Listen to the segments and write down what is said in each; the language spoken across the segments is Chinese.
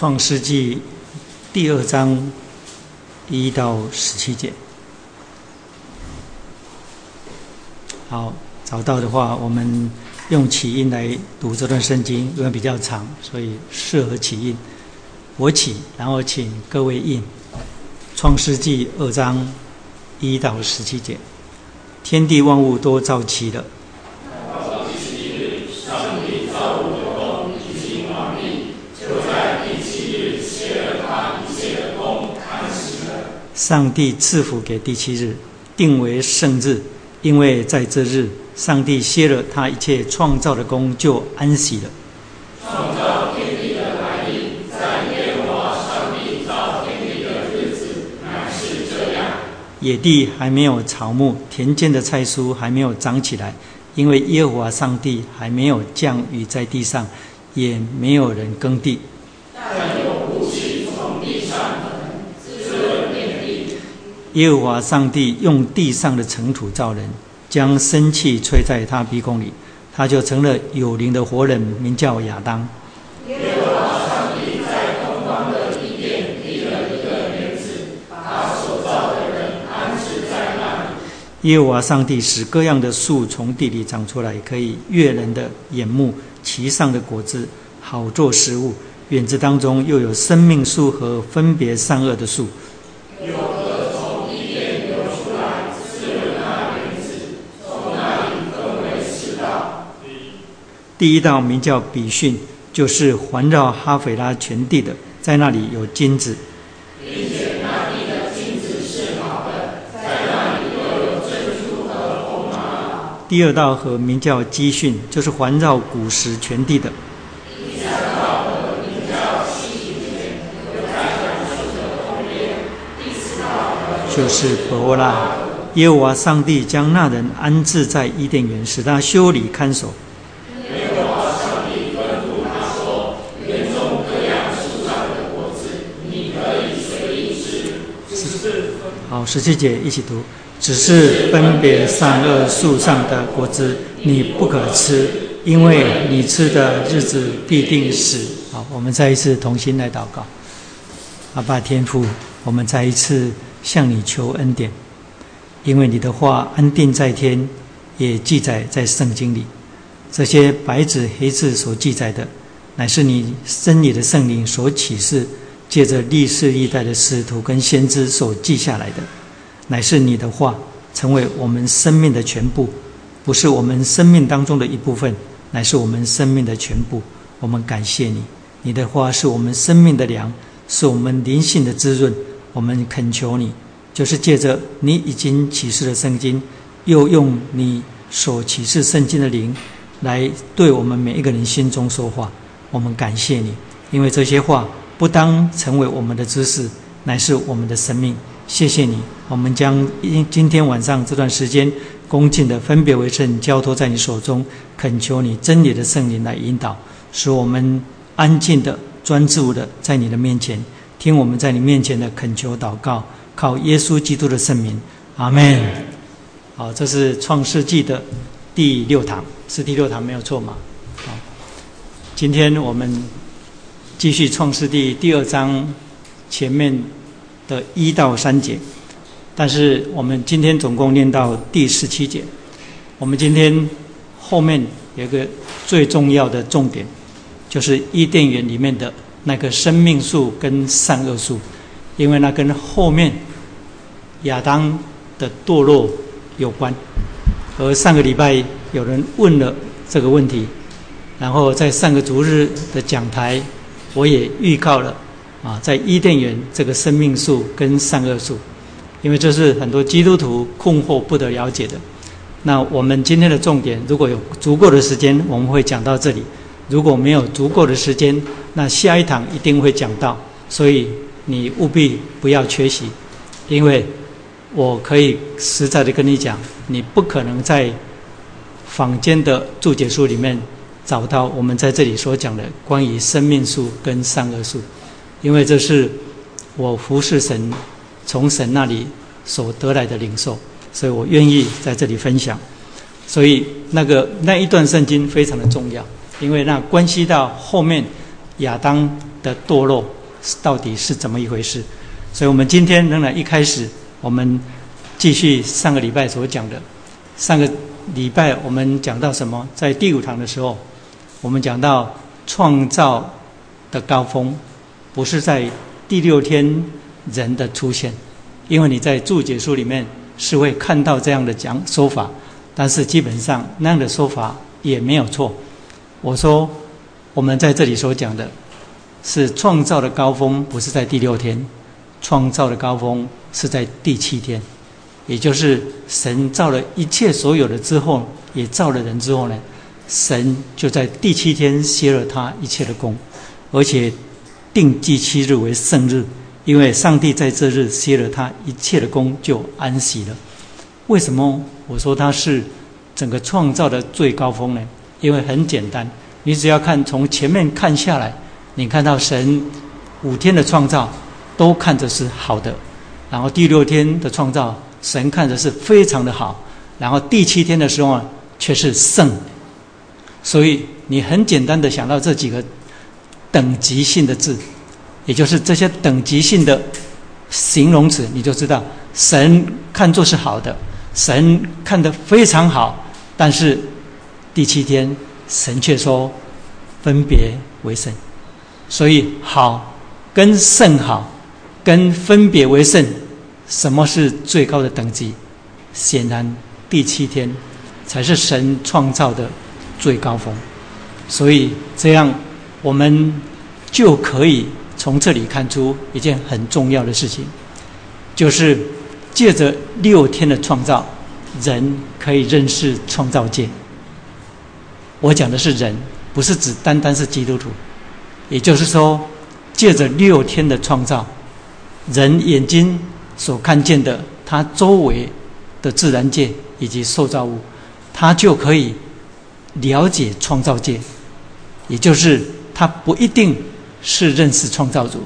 创世纪第二章一到十七节。好，找到的话，我们用起音来读这段圣经，因为比较长，所以适合起音。我起，然后请各位应。创世纪二章一到十七节，天地万物都造齐了。上帝赐福给第七日，定为圣日，因为在这日，上帝歇了他一切创造的功，就安息了。创造天地的来历，在耶和华上帝造天地的日子，乃是这样。野地还没有草木，田间的菜蔬还没有长起来，因为耶和华上帝还没有降雨在地上，也没有人耕地。耶和华上帝用地上的尘土造人，将生气吹在他鼻孔里，他就成了有灵的活人，名叫亚当。耶和华上帝在东方的地面立了一个园子，把所造的人安置在那里。耶和华上帝使各样的树从地里长出来，可以悦人的眼目，其上的果子好做食物。园子当中又有生命树和分别善恶的树。有河从地面流出来，滋润那园子，从那里分为四道。第一道名叫比逊，就是环绕哈斐拉全地的，在那里有金子。并且那地的金子是好的，在那里又有珍珠和红玛瑙。第二道河名叫基训，就是环绕古时全地的。第三道河名叫西提田，有在橡树的后面。第四道河就是伯拉。耶和华上帝将那人安置在伊甸园，使他修理看守。耶和华上帝吩咐他说：“园中各样树上的果子，你可以随意吃，只是好，十七节一起读。只是分别善恶树上的果子，你不可吃，因为你吃的日子必定死。好，我们再一次同心来祷告。阿爸天父，我们再一次向你求恩典，因为你的话安定在天，也记载在圣经里。这些白纸黑字所记载的，乃是你真理的圣灵所启示，借着历世历代的使徒跟先知所记下来的。乃是你的话成为我们生命的全部，不是我们生命当中的一部分，乃是我们生命的全部。我们感谢你，你的话是我们生命的粮，是我们灵性的滋润。我们恳求你，就是借着你已经启示的圣经，又用你所启示圣经的灵，来对我们每一个人心中说话。我们感谢你，因为这些话不当成为我们的知识，乃是我们的生命。谢谢你，我们将今今天晚上这段时间恭敬的分别为圣，交托在你手中，恳求你真理的圣灵来引导，使我们安静的、专注的在你的面前，听我们在你面前的恳求祷告，靠耶稣基督的圣名，阿门。好，这是创世纪的第六堂，是第六堂没有错嘛？好，今天我们继续创世纪第二章前面。的一到三节，但是我们今天总共念到第十七节。我们今天后面有一个最重要的重点，就是伊甸园里面的那个生命树跟善恶树，因为那跟后面亚当的堕落有关。而上个礼拜有人问了这个问题，然后在上个逐日的讲台，我也预告了。啊，在伊甸园这个生命树跟善恶树，因为这是很多基督徒困惑不得了解的。那我们今天的重点，如果有足够的时间，我们会讲到这里；如果没有足够的时间，那下一堂一定会讲到。所以你务必不要缺席，因为我可以实在的跟你讲，你不可能在坊间的注解书里面找到我们在这里所讲的关于生命树跟善恶树。因为这是我服侍神从神那里所得来的领受，所以我愿意在这里分享。所以那个那一段圣经非常的重要，因为那关系到后面亚当的堕落到底是怎么一回事。所以，我们今天仍然一开始，我们继续上个礼拜所讲的。上个礼拜我们讲到什么？在第五堂的时候，我们讲到创造的高峰，不是在第六天人的出现，因为你在注解书里面是会看到这样的讲说法，但是基本上那样的说法也没有错。我说，我们在这里所讲的，是创造的高峰，不是在第六天。创造的高峰是在第七天，也就是神造了一切所有的之后，也造了人之后呢，神就在第七天歇了他一切的功，而且定第七日为圣日，因为上帝在这日歇了他一切的功，就安息了。为什么我说他是整个创造的最高峰呢？因为很简单，你只要看从前面看下来，你看到神五天的创造。都看着是好的，然后第六天的创造，神看着是非常的好，然后第七天的时候啊，却是圣。所以你很简单的想到这几个等级性的字，也就是这些等级性的形容词，你就知道神看作是好的，神看得非常好，但是第七天神却说分别为圣，所以好跟圣好。跟分别为圣，什么是最高的等级？显然，第七天才是神创造的最高峰。所以，这样我们就可以从这里看出一件很重要的事情，就是借着六天的创造，人可以认识创造界。我讲的是人，不是指单单是基督徒。也就是说，借着六天的创造。人眼睛所看见的，他周围的自然界以及受造物，他就可以了解创造界。也就是他不一定是认识创造主，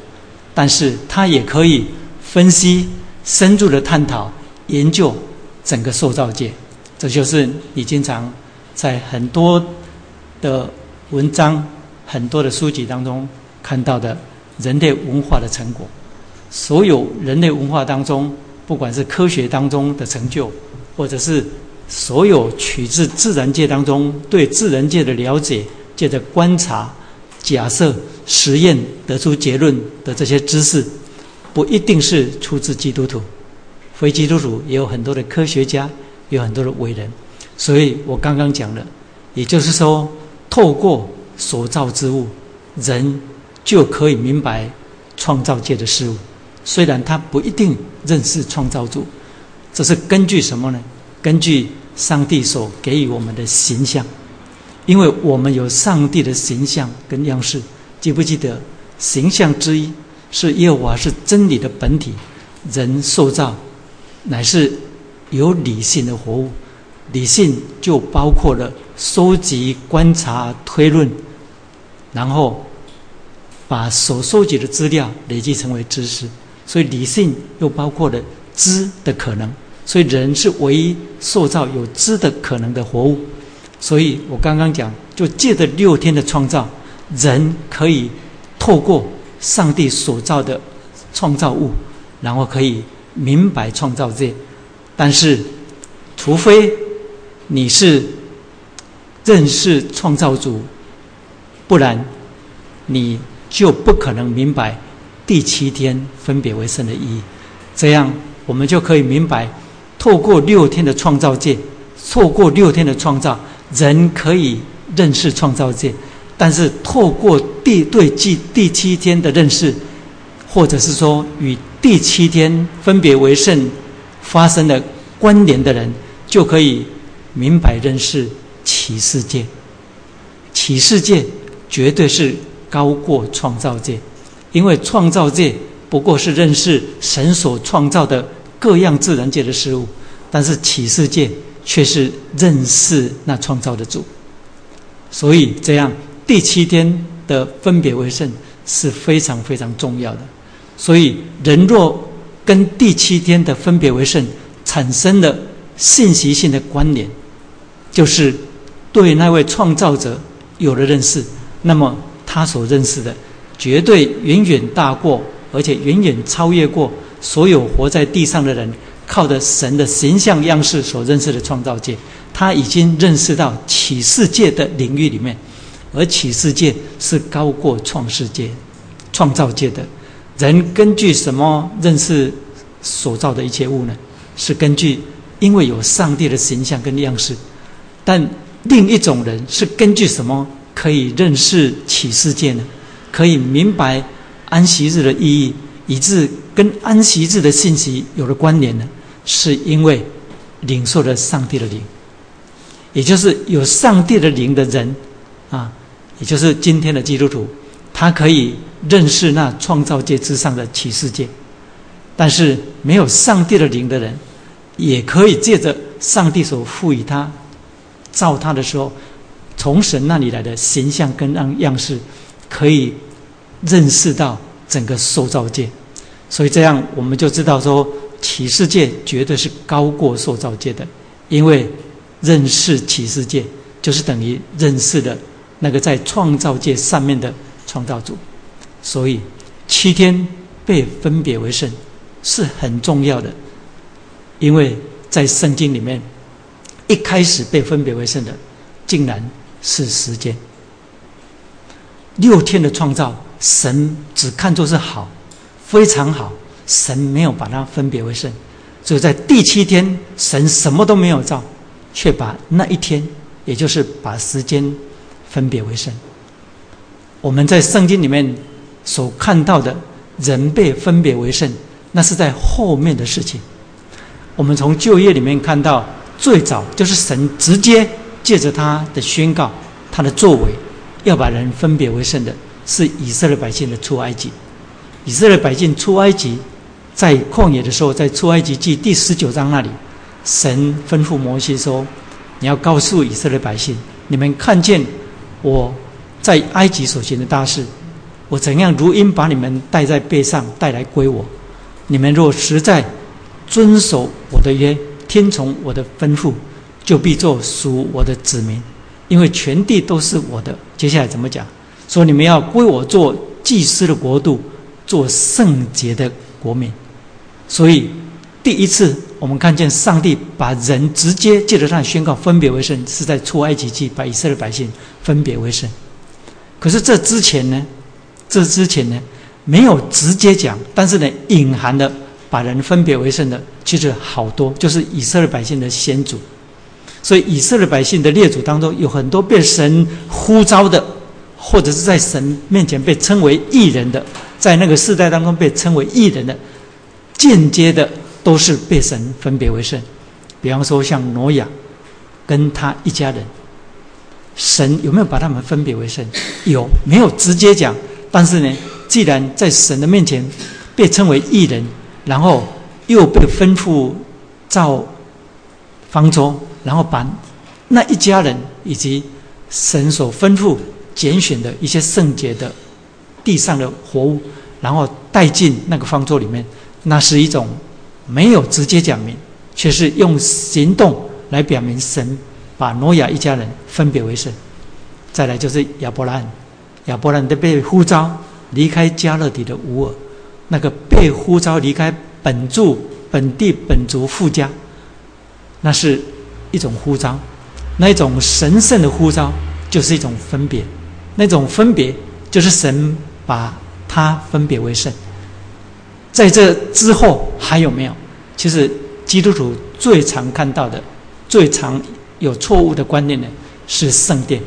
但是他也可以分析、深入的探讨、研究整个受造界。这就是你经常在很多的文章、很多的书籍当中看到的人类文化的成果。所有人类文化当中，不管是科学当中的成就，或者是所有取自自然界当中对自然界的了解、借着观察、假设、实验得出结论的这些知识，不一定是出自基督徒，非基督徒也有很多的科学家，有很多的伟人。所以我刚刚讲了，也就是说，透过所造之物，人就可以明白创造界的事物。虽然他不一定认识创造主，这是根据什么呢？根据上帝所给予我们的形象，因为我们有上帝的形象跟样式。记不记得形象之一是耶和华是真理的本体，人塑造乃是有理性的活物，理性就包括了收集、观察、推论，然后把所收集的资料累积成为知识。所以理性又包括了知的可能，所以人是唯一塑造有知的可能的活物。所以我刚刚讲，就借着六天的创造，人可以透过上帝所造的创造物，然后可以明白创造界。但是，除非你是认识创造主，不然你就不可能明白。第七天分别为圣的意义，这样我们就可以明白，透过六天的创造界，透过六天的创造，人可以认识创造界，但是透过第对第第七天的认识，或者是说与第七天分别为圣发生的关联的人，就可以明白认识启世界。启世界绝对是高过创造界。因为创造界不过是认识神所创造的各样自然界的事物，但是启示界却是认识那创造的主。所以这样第七天的分别为圣是非常非常重要的。所以人若跟第七天的分别为圣产生了信息性的关联，就是对那位创造者有了认识，那么他所认识的。绝对远远大过，而且远远超越过所有活在地上的人靠着神的形象样式所认识的创造界。他已经认识到启示界的领域里面，而启示界是高过创世界、创造界的。人根据什么认识所造的一切物呢？是根据因为有上帝的形象跟样式。但另一种人是根据什么可以认识启示界呢？可以明白安息日的意义，以致跟安息日的信息有了关联呢？是因为领受了上帝的灵。也就是有上帝的灵的人，啊，也就是今天的基督徒，他可以认识那创造界之上的启示界，但是没有上帝的灵的人，也可以借着上帝所赋予他造他的时候，从神那里来的形象跟样样式，可以认识到整个受造界，所以这样我们就知道说启示界绝对是高过受造界的，因为。认识启示界，就是等于认识的那个在创造界上面的创造主，所以七天被分别为圣是很重要的，因为在圣经里面一开始被分别为圣的，竟然是时间。六天的创造，神只看作是好，非常好，神没有把它分别为圣，所以在第七天，神什么都没有造。却把那一天，也就是把时间分别为圣。我们在圣经里面所看到的人被分别为圣，那是在后面的事情。我们从旧约里面看到，最早就是神直接借着他的宣告、他的作为，要把人分别为圣的，是以色列百姓的出埃及。以色列百姓出埃及，在旷野的时候，在出埃及记第十九章那里。神吩咐摩西说：“你要告诉以色列百姓，你们看见我在埃及所行的大事，我怎样如鹰把你们带在背上带来归我。你们若实在遵守我的约，听从我的吩咐，就必做属我的子民，因为全地都是我的。接下来怎么讲？说你们要归我做祭司的国度，做圣洁的国民。所以第一次。”我们看见上帝把人直接借着他的宣告分别为圣，是在出埃及记把以色列百姓分别为圣。可是这之前呢？这之前呢？没有直接讲，但是呢，隐含的把人分别为圣的，其实好多，就是以色列百姓的先祖。所以以色列百姓的列祖当中，有很多被神呼召的，或者是在神面前被称为异人的，在那个世代当中被称为异人的，间接的。都是被神分别为圣，比方说像挪亚跟他一家人，神有没有把他们分别为圣？有，没有直接讲。但是呢，既然在神的面前被称为异人，然后又被吩咐造方舟，然后把那一家人以及神所吩咐拣选的一些圣洁的地上的活物，然后带进那个方舟里面，那是一种。没有直接讲明，却是用行动来表明神把挪亚一家人分别为圣。再来就是亚伯兰，亚伯兰的被呼召离开加勒底的乌尔，那个被呼召离开本住本地本族富家，那是一种呼召，那一种神圣的呼召就是一种分别，那种分别就是神把他分别为圣。在这之后还有没有？其实基督徒最常看到的、最常有错误的观念呢，是圣殿。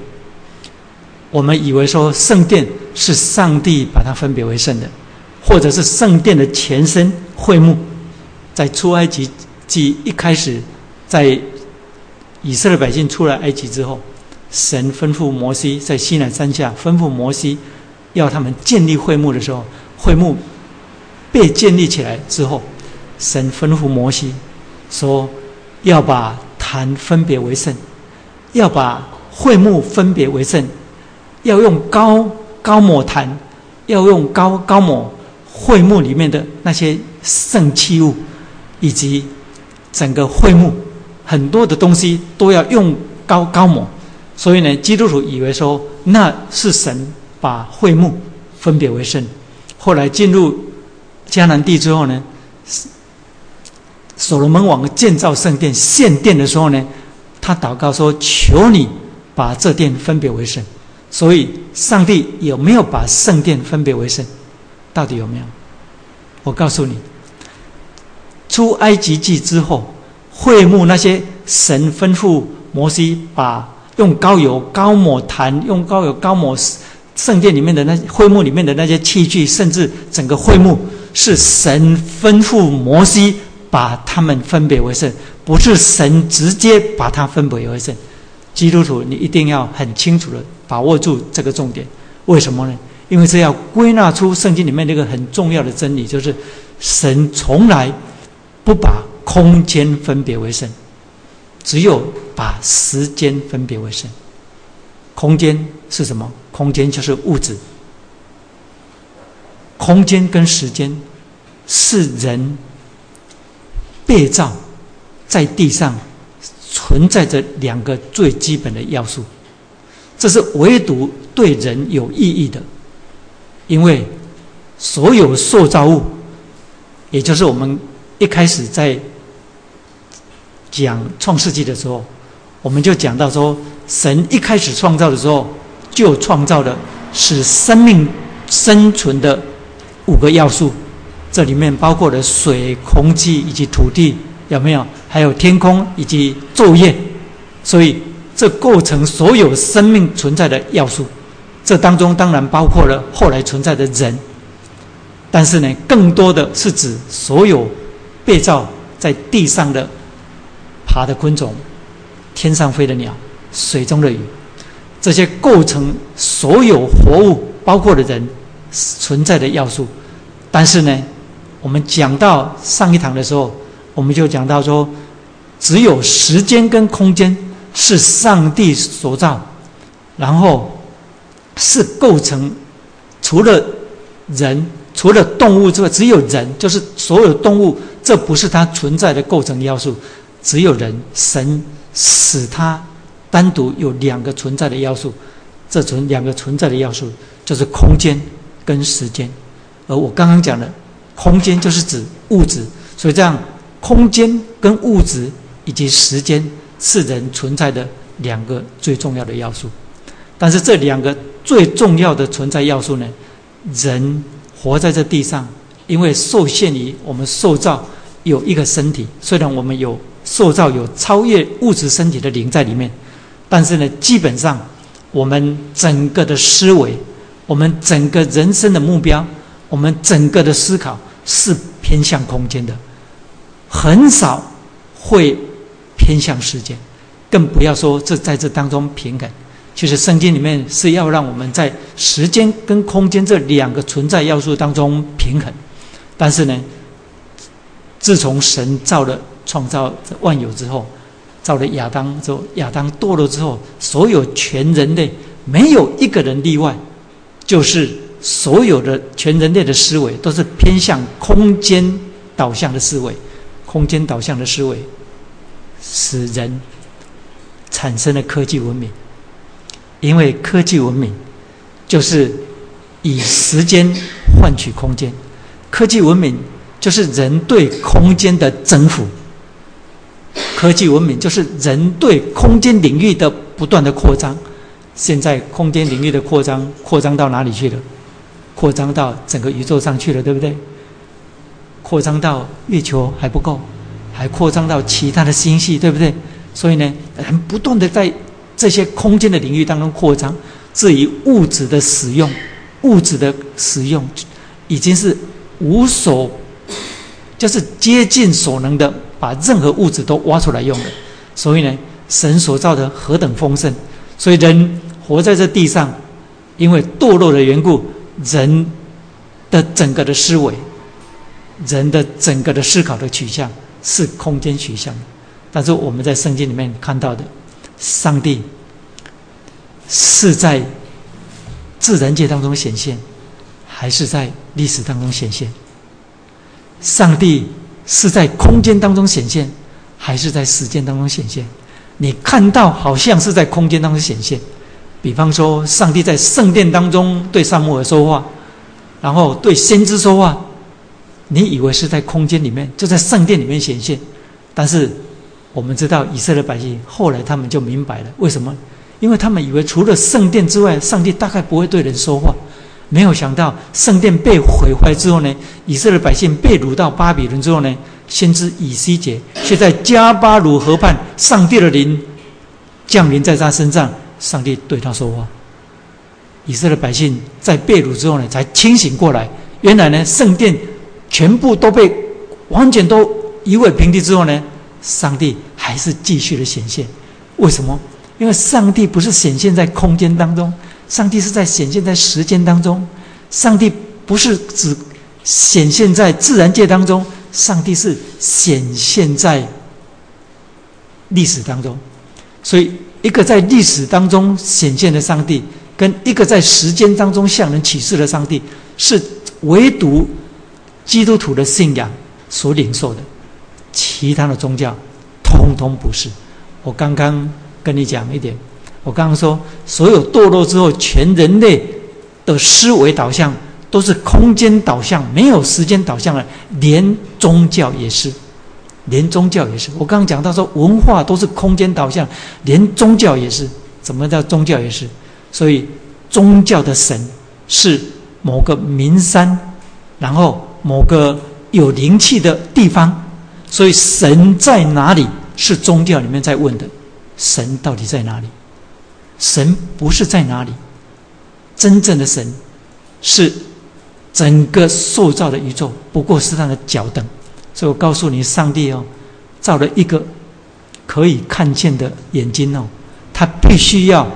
我们以为说圣殿是上帝把它分别为圣的，或者是圣殿的前身会幕。在出埃及记一开始，在以色列百姓出来埃及之后，神吩咐摩西在西南山下吩咐摩西，要他们建立会幕的时候，会幕。被建立起来之后，神吩咐摩西说：“要把坛分别为圣，要把会幕分别为圣，要用高高抹坛，要用高高抹会幕里面的那些圣器物，以及整个会幕很多的东西都要用高高抹。所以呢，基督徒以为说那是神把会幕。”分别为圣。后来进入迦南地之后呢，所罗门王建造圣殿、献殿的时候呢，他祷告说：“求你把这殿分别为圣。”所以，上帝有没有把圣殿分别为圣？到底有没有？我告诉你，出埃及记之后，会幕那些神吩咐摩西把用高油高抹坛，用高油高抹圣殿里面的那会幕里面的那些器具，甚至整个会幕，是神吩咐摩西把他们分别为圣，不是神直接把它分别为圣。基督徒，你一定要很清楚的把握住这个重点。为什么呢？因为这要归纳出圣经里面那个很重要的真理，就是神从来不把空间分别为圣，只有把时间分别为圣。空间是什么？空间就是物质。空间跟时间是人被造在地上存在着两个最基本的要素，这是唯独对人有意义的。因为所有塑造物，也就是我们一开始在讲创世纪的时候，我们就讲到说，神一开始创造的时候，就创造了使生命生存的五个要素，这里面包括了水、空气以及土地，有没有？还有天空以及昼夜，所以这构成所有生命存在的要素。这当中当然包括了后来存在的人，但是呢，更多的是指所有被造在地上的爬的昆虫、天上飞的鸟、水中的鱼，这些构成所有活物，包括的人存在的要素。但是呢，我们讲到上一堂的时候，我们就讲到说，只有时间跟空间是上帝所造，然后。是构成，除了人，除了动物之外，只有人，就是所有动物，这不是它存在的构成要素。只有人，神使它单独有两个存在的要素，这存两个存在的要素就是空间跟时间。而我刚刚讲的，空间就是指物质，所以这样，空间跟物质以及时间是人存在的两个最重要的要素。但是这两个。最重要的存在要素呢？人活在这地上，因为受限于我们受造有一个身体，虽然我们有受造有超越物质身体的灵在里面，但是呢，基本上我们整个的思维，我们整个人生的目标，我们整个的思考是偏向空间的，很少会偏向时间，更不要说这在这当中平衡。其实圣经里面是要让我们在时间跟空间这两个存在要素当中平衡，但是呢，自从神造了创造万有之后，造了亚当之后，亚当堕落之后，所有全人类没有一个人例外，就是所有的全人类的思维都是偏向空间导向的思维，空间导向的思维使人产生了科技文明。因为科技文明就是以时间换取空间，科技文明就是人对空间的征服，科技文明就是人对空间领域的不断的扩张。现在空间领域的扩张，扩张到哪里去了？扩张到整个宇宙上去了，对不对？扩张到月球还不够，还扩张到其他的星系，对不对？所以呢，人不断的在。这些空间的领域当中扩张，至于物质的使用，物质的使用已经是无所，就是接近所能的，把任何物质都挖出来用了。所以呢，神所造的何等丰盛，所以人活在这地上，因为堕落的缘故，人的整个的思维，人的整个的思考的取向是空间取向。但是我们在圣经里面看到的。上帝是在自然界当中显现，还是在历史当中显现？上帝是在空间当中显现，还是在时间当中显现？你看到好像是在空间当中显现，比方说，上帝在圣殿当中对萨母尔说话，然后对先知说话，你以为是在空间里面，就在圣殿里面显现，但是我们知道以色列百姓后来他们就明白了，为什么？因为他们以为除了圣殿之外，上帝大概不会对人说话。没有想到圣殿被毁坏之后呢，以色列百姓被掳到巴比伦之后呢，先知以西结却在加巴鲁河畔，上帝的灵降临在他身上，上帝对他说话。以色列百姓在被掳之后呢，才清醒过来，原来呢，圣殿全部都被完全都夷为平地之后呢，上帝还是继续的显现。为什么？因为上帝不是显现在空间当中。上帝是在显现在时间当中，上帝不是只显现在自然界当中，上帝是显现在历史当中。所以，一个在历史当中显现的上帝，跟一个在时间当中向人启示的上帝，是唯独基督徒的信仰所领受的，其他的宗教通通不是。我刚刚跟你讲一点。我刚刚说，所有堕落之后，全人类的思维导向都是空间导向，没有时间导向了。连宗教也是，连宗教也是。我刚刚讲到说，文化都是空间导向，连宗教也是。怎么叫宗教也是？所以宗教的神是某个名山，然后某个有灵气的地方。所以神在哪里？是宗教里面在问的，神到底在哪里？神不是在哪里，真正的神是整个塑造的宇宙，不过是他的脚凳。所以我告诉你，上帝哦，造了一个可以看见的眼睛哦，他必须要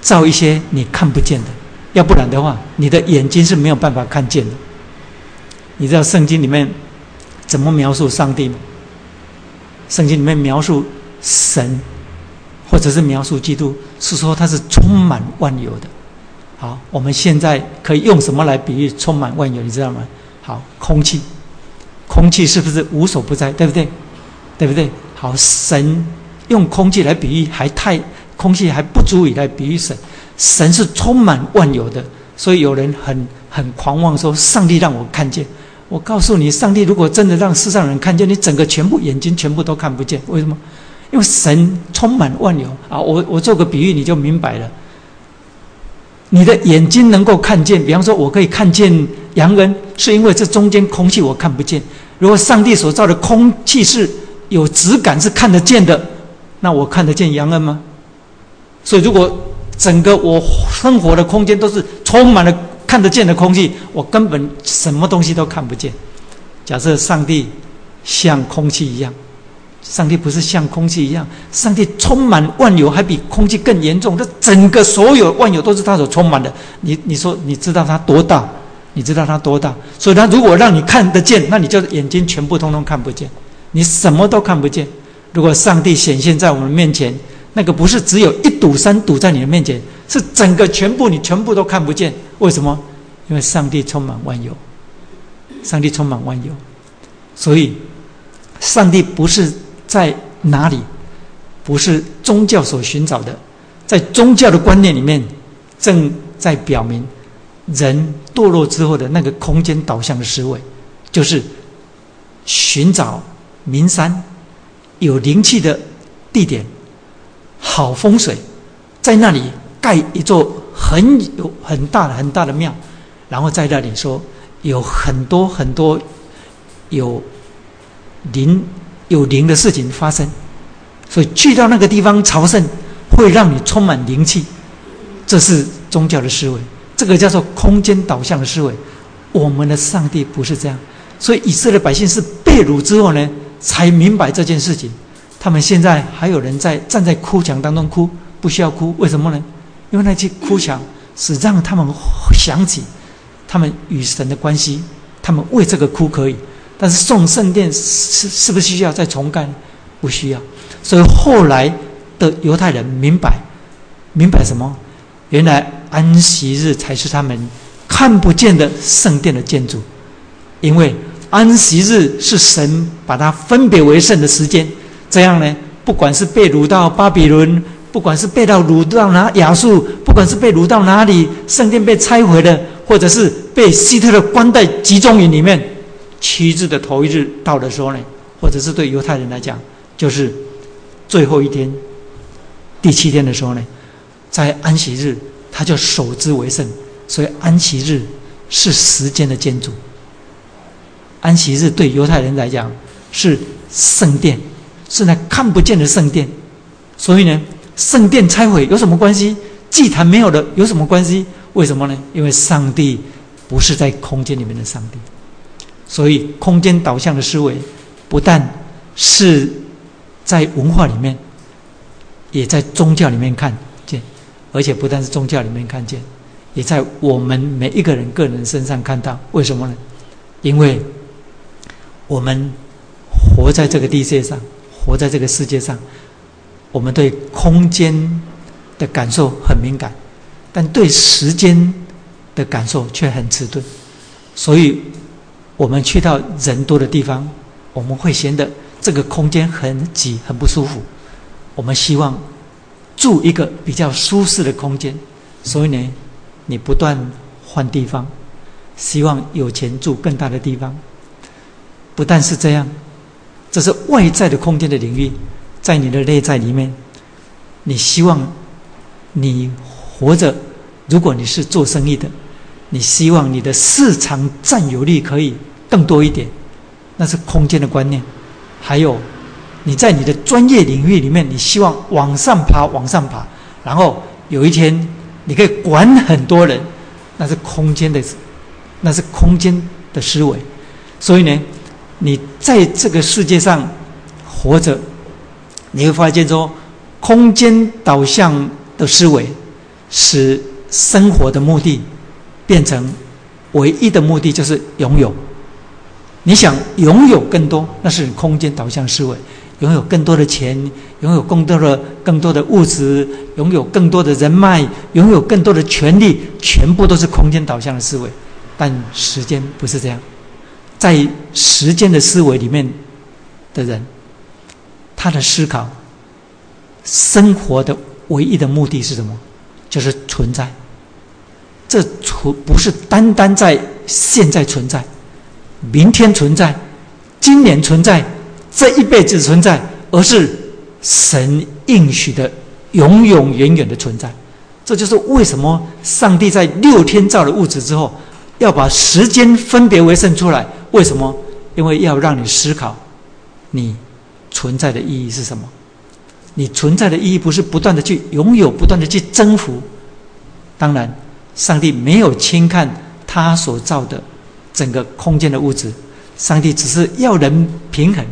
造一些你看不见的，要不然的话，你的眼睛是没有办法看见的。你知道圣经里面怎么描述上帝吗？圣经里面描述神。或者是描述基督，是说他是充满万有的。好，我们现在可以用什么来比喻充满万有？你知道吗？好，空气，空气是不是无所不在？对不对？对不对？好，神用空气来比喻，还太空气还不足以来比喻神。神是充满万有的，所以有人很很狂妄说：“上帝让我看见。”我告诉你，上帝如果真的让世上人看见，你整个全部眼睛全部都看不见。为什么？因为神充满万有啊！我我做个比喻，你就明白了。你的眼睛能够看见，比方说，我可以看见杨恩，是因为这中间空气我看不见。如果上帝所造的空气是有质感，是看得见的，那我看得见杨恩吗？所以，如果整个我生活的空间都是充满了看得见的空气，我根本什么东西都看不见。假设上帝像空气一样。上帝不是像空气一样，上帝充满万有，还比空气更严重。这整个所有万有都是他所充满的。你你说你知道他多大？你知道他多大？所以他如果让你看得见，那你就眼睛全部通通看不见，你什么都看不见。如果上帝显现在我们面前，那个不是只有一堵山堵在你的面前，是整个全部你全部都看不见。为什么？因为上帝充满万有，上帝充满万有，所以上帝不是。在哪里？不是宗教所寻找的，在宗教的观念里面，正在表明人堕落之后的那个空间导向的思维，就是寻找名山、有灵气的地点、好风水，在那里盖一座很有很大的很大的庙，然后在那里说有很多很多有灵。有灵的事情发生，所以去到那个地方朝圣，会让你充满灵气。这是宗教的思维，这个叫做空间导向的思维。我们的上帝不是这样，所以以色列百姓是被掳之后呢，才明白这件事情。他们现在还有人在站在哭墙当中哭，不需要哭，为什么呢？因为那些哭墙是让他们想起他们与神的关系，他们为这个哭可以。但是送圣殿是是不是需要再重盖？不需要。所以后来的犹太人明白，明白什么？原来安息日才是他们看不见的圣殿的建筑，因为安息日是神把它分别为圣的时间。这样呢，不管是被掳到巴比伦，不管是被到掳到哪亚述，不管是被掳到哪里，圣殿被拆毁了，或者是被希特勒关在集中营里面，七日的头一日到的时候呢，或者是对犹太人来讲，就是最后一天，第七天的时候呢，在安息日，他就守之为圣。所以安息日是时间的建筑。安息日对犹太人来讲是圣殿，是那看不见的圣殿。所以呢，圣殿拆毁有什么关系？祭坛没有了有什么关系？为什么呢？因为上帝不是在空间里面的上帝，所以空间导向的思维不但是在文化里面，也在宗教里面看见，而且不但是宗教里面看见，也在我们每一个人个人身上看到。为什么呢？因为我们活在这个地界上，活在这个世界上，我们对空间的感受很敏感。但对时间的感受却很迟钝，所以，我们去到人多的地方，我们会显得这个空间很挤、很不舒服。我们希望住一个比较舒适的空间，所以呢，你不断换地方，希望有钱住更大的地方。不但是这样，这是外在的空间的领域，在你的内在里面，你希望你。活着，如果你是做生意的，你希望你的市场占有率可以更多一点，那是空间的观念。还有，你在你的专业领域里面，你希望往上爬，往上爬，然后有一天你可以管很多人，那是空间的，那是空间的思维。所以呢，你在这个世界上活着，你会发现说，空间导向的思维。使生活的目的变成唯一的目的，就是拥有。你想拥有更多，那是空间导向思维；拥有更多的钱，拥有更多的、更多的物质，拥有更多的人脉，拥有更多的权利，全部都是空间导向的思维。但时间不是这样，在时间的思维里面的人，他的思考、生活的唯一的目的是什么？就是存在，这存不是单单在现在存在，明天存在，今年存在，这一辈子存在，而是神应许的永永远远的存在。这就是为什么上帝在六天造了物质之后，要把时间分别为圣出来。为什么？因为要让你思考，你存在的意义是什么。你存在的意义不是不断的去拥有，不断的去征服。当然，上帝没有轻看他所造的整个空间的物质，上帝只是要人平衡，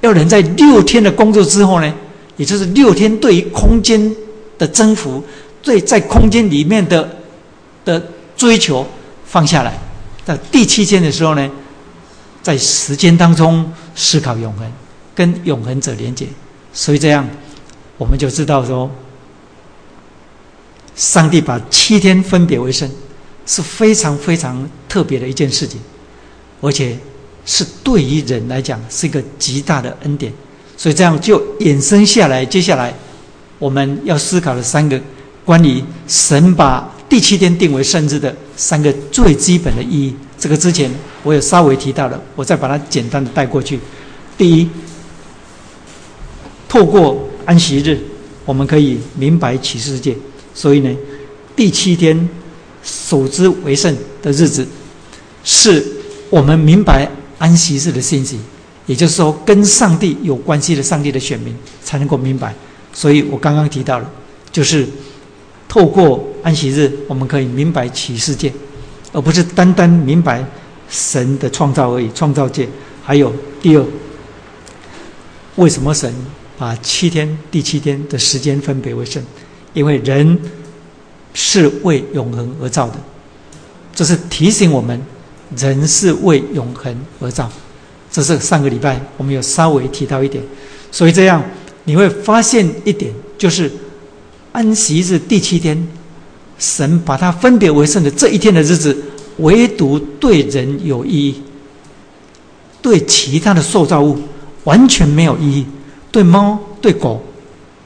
要人在六天的工作之后呢，也就是六天对于空间的征服，对在空间里面的的追求放下来，在第七天的时候呢，在时间当中思考永恒，跟永恒者连接，所以这样。我们就知道说，上帝把七天分别为圣，是非常非常特别的一件事情，而且是对于人来讲是一个极大的恩典。所以这样就衍生下来，接下来我们要思考的三个关于神把第七天定为圣日的三个最基本的意义。这个之前我有稍微提到了，我再把它简单的带过去。第一，透过安息日，我们可以明白启示界。所以呢，第七天守之为圣的日子，是我们明白安息日的信息。也就是说，跟上帝有关系的上帝的选民才能够明白。所以我刚刚提到了，就是透过安息日，我们可以明白启示界，而不是单单明白神的创造而已。创造界还有第二，为什么神？把七天、第七天的时间分别为圣，因为人是为永恒而造的，这是提醒我们，人是为永恒而造。这是上个礼拜我们有稍微提到一点，所以这样你会发现一点，就是安息日第七天，神把它分别为圣的这一天的日子，唯独对人有意义，对其他的受造物完全没有意义。对猫、对狗、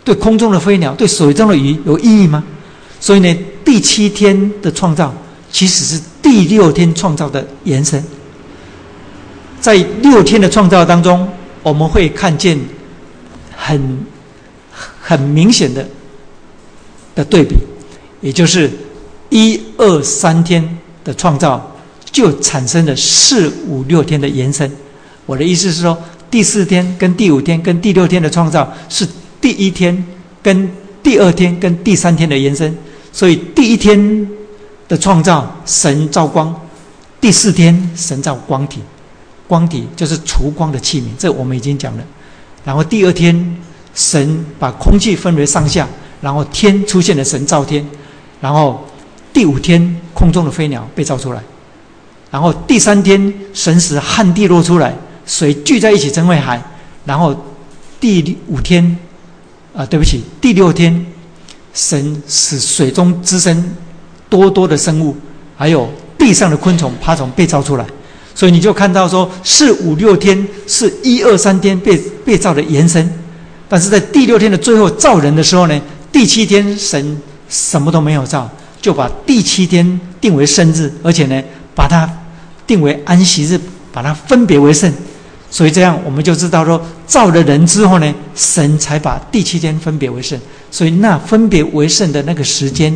对空中的飞鸟、对水中的鱼有意义吗？所以呢，第七天的创造其实是第六天创造的延伸。在六天的创造当中，我们会看见很很明显的的对比，也就是一二三天的创造。就产生了四五六天的延伸。我的意思是说，第四天跟第五天跟第六天的创造是第一天跟第二天跟第三天的延伸。所以第一天的创造，神造光；第四天神造光体，光体就是除光的器皿，这我们已经讲了。然后第二天神把空气分为上下，然后天出现了神造天，然后第五天空中的飞鸟被造出来。然后第三天，神使旱地落出来，水聚在一起成为海。然后第五天，啊，对不起，第六天，神使水中滋生多多的生物，还有地上的昆虫、爬虫被造出来。所以你就看到说，四五六天是一二三天被被造的延伸，但是在第六天的最后造人的时候呢，第七天神什么都没有造，就把第七天定为生日，而且呢，把它。定为安息日，把它分别为圣，所以这样我们就知道说，造了人之后呢，神才把第七天分别为圣。所以那分别为圣的那个时间，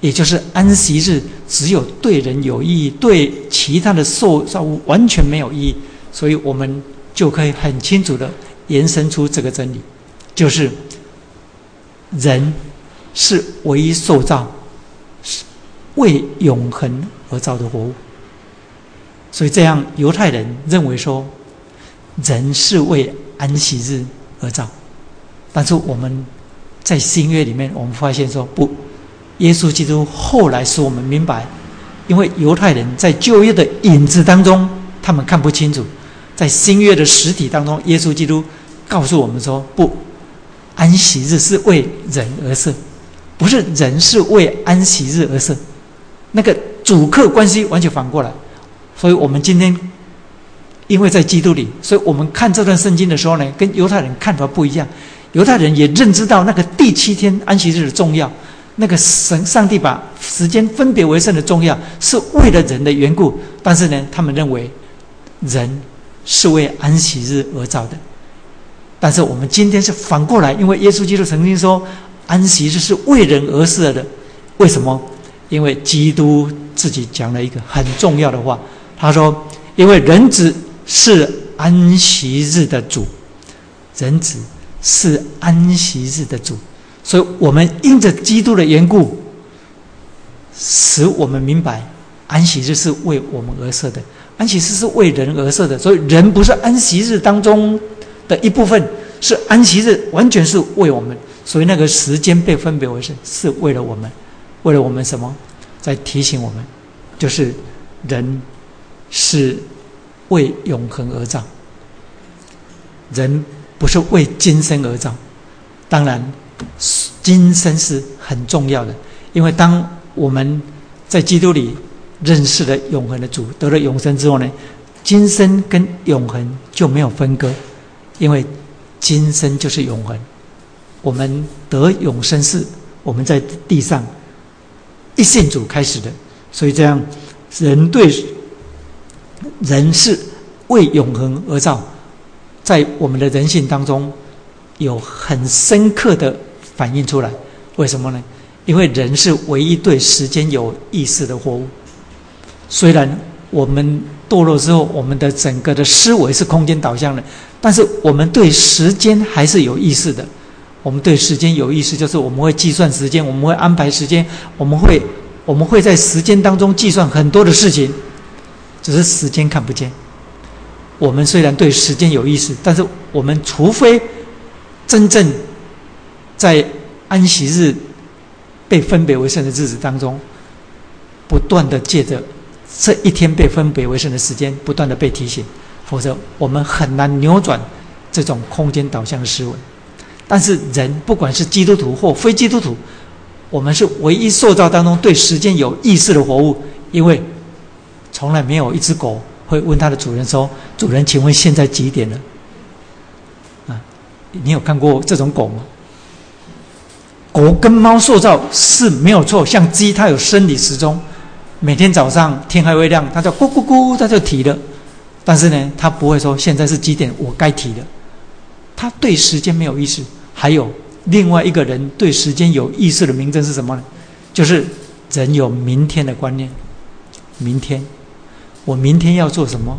也就是安息日，只有对人有意义，对其他的受造物完全没有意义。所以我们就可以很清楚的延伸出这个真理，就是人是唯一受造，是为永恒而造的活物。所以，这样犹太人认为说，人是为安息日而造。但是我们在新约里面，我们发现说不，耶稣基督后来使我们明白，因为犹太人在旧约的影子当中，他们看不清楚；在新约的实体当中，耶稣基督告诉我们说不，安息日是为人而设，不是人是为安息日而设。那个主客关系完全反过来。所以我们今天，因为在基督里，所以我们看这段圣经的时候呢，跟犹太人看法不一样。犹太人也认知到那个第七天安息日的重要，那个神上帝把时间分别为圣的重要，是为了人的缘故。但是呢，他们认为人是为安息日而造的。但是我们今天是反过来，因为耶稣基督曾经说，安息日是为人而设的。为什么？因为基督自己讲了一个很重要的话。他说：“因为人子是安息日的主，人子是安息日的主，所以我们因着基督的缘故，使我们明白安息日是为我们而设的，安息日是为人而设的。所以人不是安息日当中的一部分，是安息日完全是为我们。所以那个时间被分别为圣，是为了我们，为了我们什么？在提醒我们，就是人。”是为永恒而造，人不是为今生而造。当然，今生是很重要的，因为当我们在基督里认识了永恒的主，得了永生之后呢，今生跟永恒就没有分割，因为今生就是永恒。我们得永生是我们在地上一信主开始的，所以这样人对。人是为永恒而造，在我们的人性当中有很深刻的反映出来。为什么呢？因为人是唯一对时间有意识的活物。虽然我们堕落之后，我们的整个的思维是空间导向的，但是我们对时间还是有意识的。我们对时间有意识，就是我们会计算时间，我们会安排时间，我们会我们会在时间当中计算很多的事情。只是时间看不见。我们虽然对时间有意识，但是我们除非真正在安息日被分别为圣的日子当中，不断的借着这一天被分别为圣的时间，不断的被提醒，否则我们很难扭转这种空间导向的思维。但是人不管是基督徒或非基督徒，我们是唯一塑造当中对时间有意识的活物，因为。从来没有一只狗会问它的主人说：“主人，请问现在几点了？”啊，你有看过这种狗吗？狗跟猫塑造是没有错，像鸡它有生理时钟，每天早上天还未亮，它就咕咕咕，它就提了。但是呢，它不会说现在是几点，我该提了。它对时间没有意识。还有另外一个人对时间有意识的名证是什么呢？就是人有明天的观念。明天，我明天要做什么？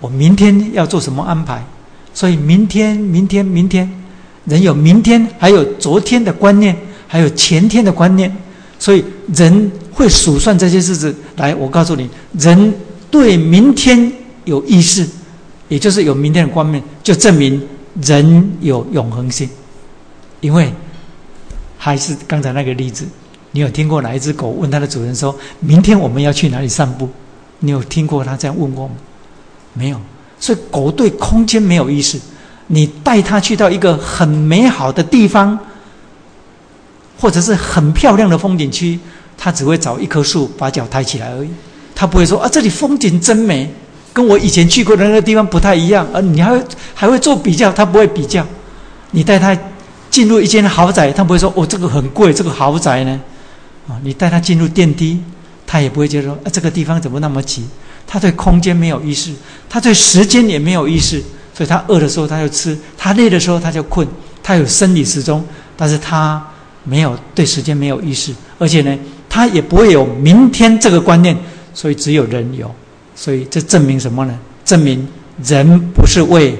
我明天要做什么安排？所以明天，明天，明天，人有明天，还有昨天的观念，还有前天的观念，所以人会数算这些日子。来，我告诉你，人对明天有意识，也就是有明天的观念，就证明人有永恒性。因为还是刚才那个例子，你有听过哪一只狗问它的主人说：“明天我们要去哪里散步？”你有听过他这样问过吗？没有，所以狗对空间没有意识。你带它去到一个很美好的地方，或者是很漂亮的风景区，它只会找一棵树把脚抬起来而已。它不会说啊，这里风景真美，跟我以前去过的那个地方不太一样。而你还会还会做比较，它不会比较。你带它进入一间豪宅，它不会说哦，这个很贵，这个豪宅呢？啊，你带它进入电梯，他也不会觉得说啊，这个地方怎么那么挤。他对空间没有意识，他对时间也没有意识，所以他饿的时候他就吃，他累的时候他就困，他有生理时钟，但是他没有对时间没有意识，而且呢，他也不会有明天这个观念，所以只有人有，所以这证明什么呢？证明人不是为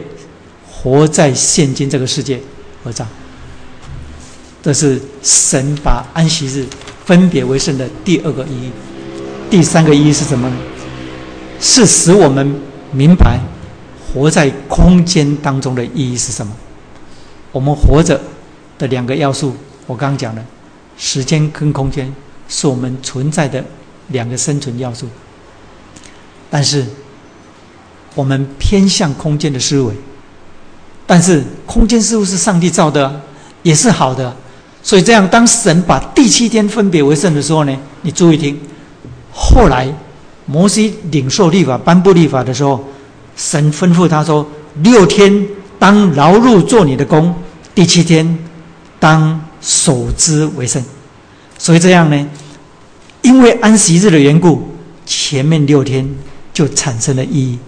活在现今这个世界而造。这是神把安息日分别为圣的第二个意义。第三个意义是什么呢？是使我们明白活在空间当中的意义是什么？我们活着的两个要素，我刚刚讲了，时间跟空间是我们存在的两个生存要素。但是我们偏向空间的思维，但是空间似乎是上帝造的，也是好的。所以这样，当神把第七天分别为圣的时候呢，你注意听，后来。摩西领受律法、颁布律法的时候，神吩咐他说：“六天当劳碌做你的工，第七天当守之为圣。”所以这样呢，因为安息日的缘故，前面六天就产生了意义。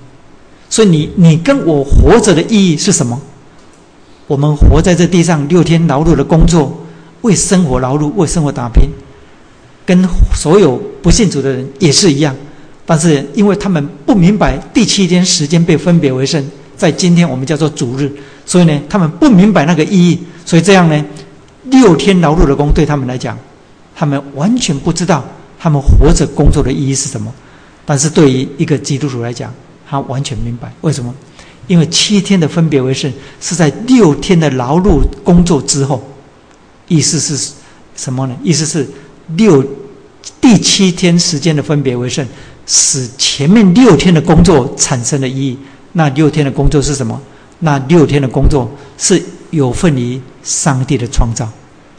所以你你跟我活着的意义是什么？我们活在这地上六天劳碌的工作，为生活劳碌，为生活打拼，跟所有不信主的人也是一样。但是，因为他们不明白第七天时间被分别为圣，在今天我们叫做主日，所以呢，他们不明白那个意义。所以这样呢，六天劳碌的工对他们来讲，他们完全不知道他们活着工作的意义是什么。但是对于一个基督徒来讲，他完全明白为什么？因为七天的分别为圣是在六天的劳碌工作之后，意思是什么呢？意思是六第七天时间的分别为圣。使前面六天的工作产生了意义。那六天的工作是什么？那六天的工作是有份于上帝的创造。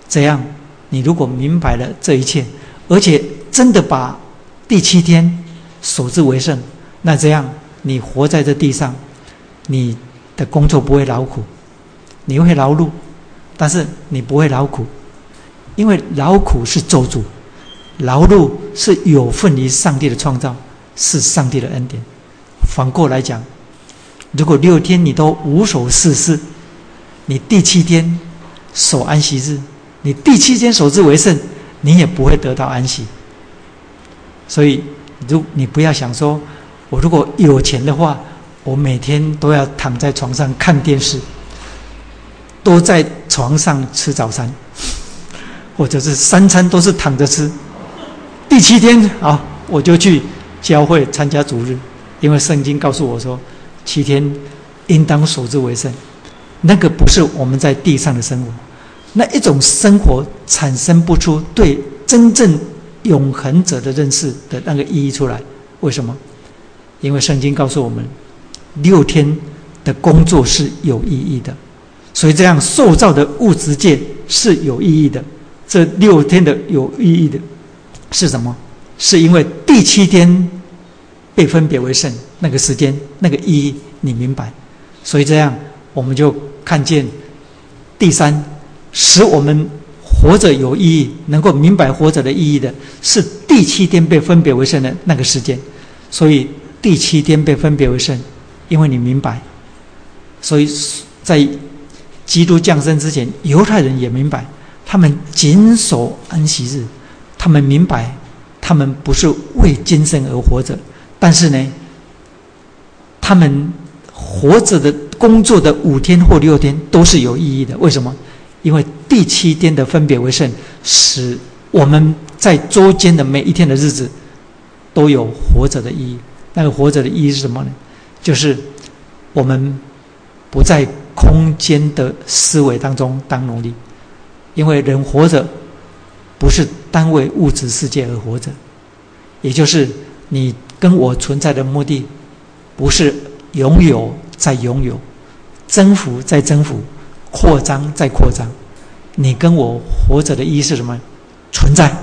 这样，你如果明白了这一切，而且真的把第七天守之为圣，那这样你活在这地上，你的工作不会劳苦，你会劳碌，但是你不会劳苦，因为劳苦是咒诅。劳碌是有份于上帝的创造，是上帝的恩典。反过来讲，如果六天你都无所事事，你第七天守安息日，你第七天守之为圣，你也不会得到安息。所以，如你不要想说，我如果有钱的话，我每天都要躺在床上看电视，都在床上吃早餐，或者是三餐都是躺着吃。七天啊，我就去教会参加主日，因为圣经告诉我说，七天应当守之为圣。那个不是我们在地上的生活，那一种生活产生不出对真正永恒者的认识的那个意义出来。为什么？因为圣经告诉我们，六天的工作是有意义的，所以这样塑造的物质界是有意义的。这六天的有意义的。是什么？是因为第七天被分别为圣，那个时间、那个意义，你明白？所以这样，我们就看见第三，使我们活着有意义，能够明白活着的意义的，是第七天被分别为圣的那个时间，所以第七天被分别为圣，因为你明白，所以在基督降生之前，犹太人也明白，他们谨守安息日，他们明白，他们不是为今生而活着，但是呢，他们活着的工作的五天或六天都是有意义的。为什么？因为第七天的分别为圣，使我们在周间的每一天的日子都有活着的意义。那个活着的意义是什么呢？就是我们不在空间的思维当中当奴隶，因为人活着不是单为物质世界而活着，也就是你跟我存在的目的不是拥有在拥有，征服在征服。扩张再扩张，你跟我活着的意义是什么？存在。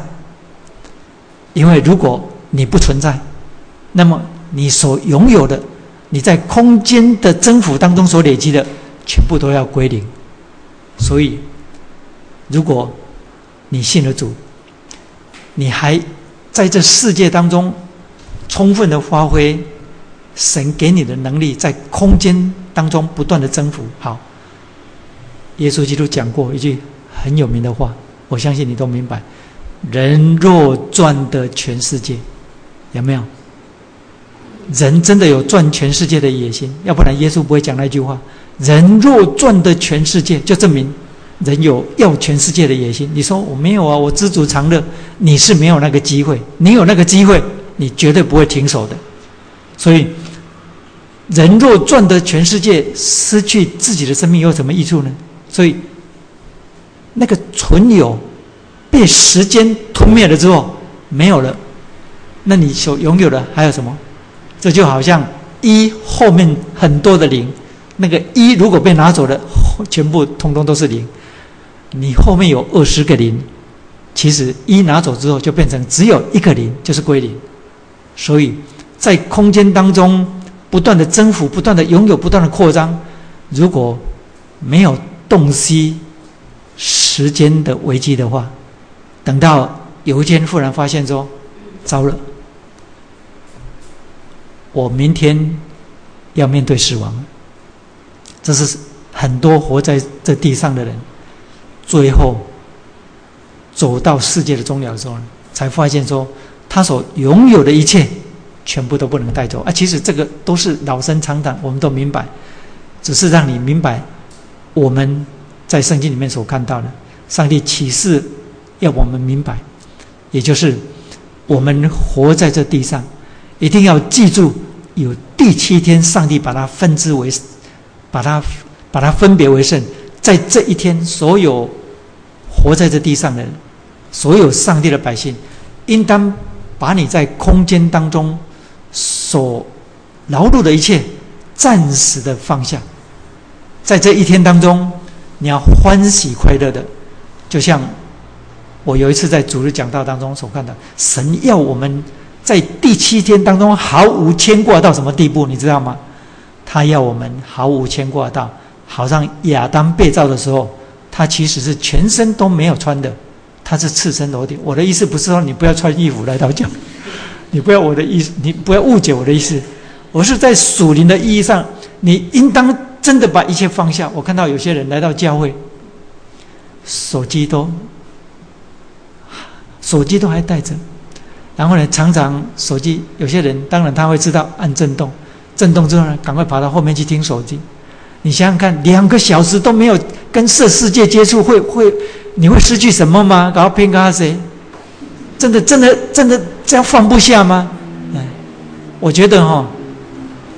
因为如果你不存在，那么你所拥有的，你在空间的征服当中所累积的，全部都要归零。所以，如果你信了主，你还在这世界当中充分的发挥神给你的能力，在空间当中不断的征服，好。耶稣基督讲过一句很有名的话，我相信你都明白：人若赚得全世界，有没有？人真的有赚全世界的野心，要不然耶稣不会讲那句话。人若赚得全世界，就证明人有要全世界的野心。你说我没有啊，我知足常乐。你是没有那个机会，你有那个机会，你绝对不会停手的。所以，人若赚得全世界，失去自己的生命，有什么益处呢？所以，那个存有被时间吞灭了之后没有了，那你所拥有的还有什么？这就好像一后面很多的零，那个一如果被拿走了，全部通通都是零。你后面有二十个零，其实一拿走之后就变成只有一个零，就是归零。所以在空间当中不断的征服、不断的拥有、不断的扩张，如果没有。洞悉时间的危机的话，等到有一天忽然发现说，糟了，我明天要面对死亡。这是很多活在这地上的人，最后走到世界的终了之后，才发现说，他所拥有的一切全部都不能带走。啊，其实这个都是老生常谈，我们都明白，只是让你明白。我们在圣经里面所看到的，上帝启示要我们明白，也就是我们活在这地上，一定要记住，有第七天，上帝把它分之为，把它把它分别为圣，在这一天，所有活在这地上的，所有上帝的百姓，应当把你在空间当中所劳碌的一切，暂时的放下。在这一天当中，你要欢喜快乐的，就像我有一次在主日讲道当中所看到，神要我们在第七天当中毫无牵挂到什么地步，你知道吗？他要我们毫无牵挂到，好像亚当被造的时候，他其实是全身都没有穿的，他是赤身裸体。我的意思不是说你不要穿衣服来到教，你不要我的意思，你不要误解我的意思，我是在属灵的意义上，你应当。真的把一切放下。我看到有些人来到教会，手机都手机都还带着，然后呢，常常手机有些人当然他会知道按震动，震动之后呢，赶快跑到后面去听手机。你想想看，两个小时都没有跟色世界接触，会会你会失去什么吗？搞偏咖谁？真的真的真的这样放不下吗？哎，我觉得哈。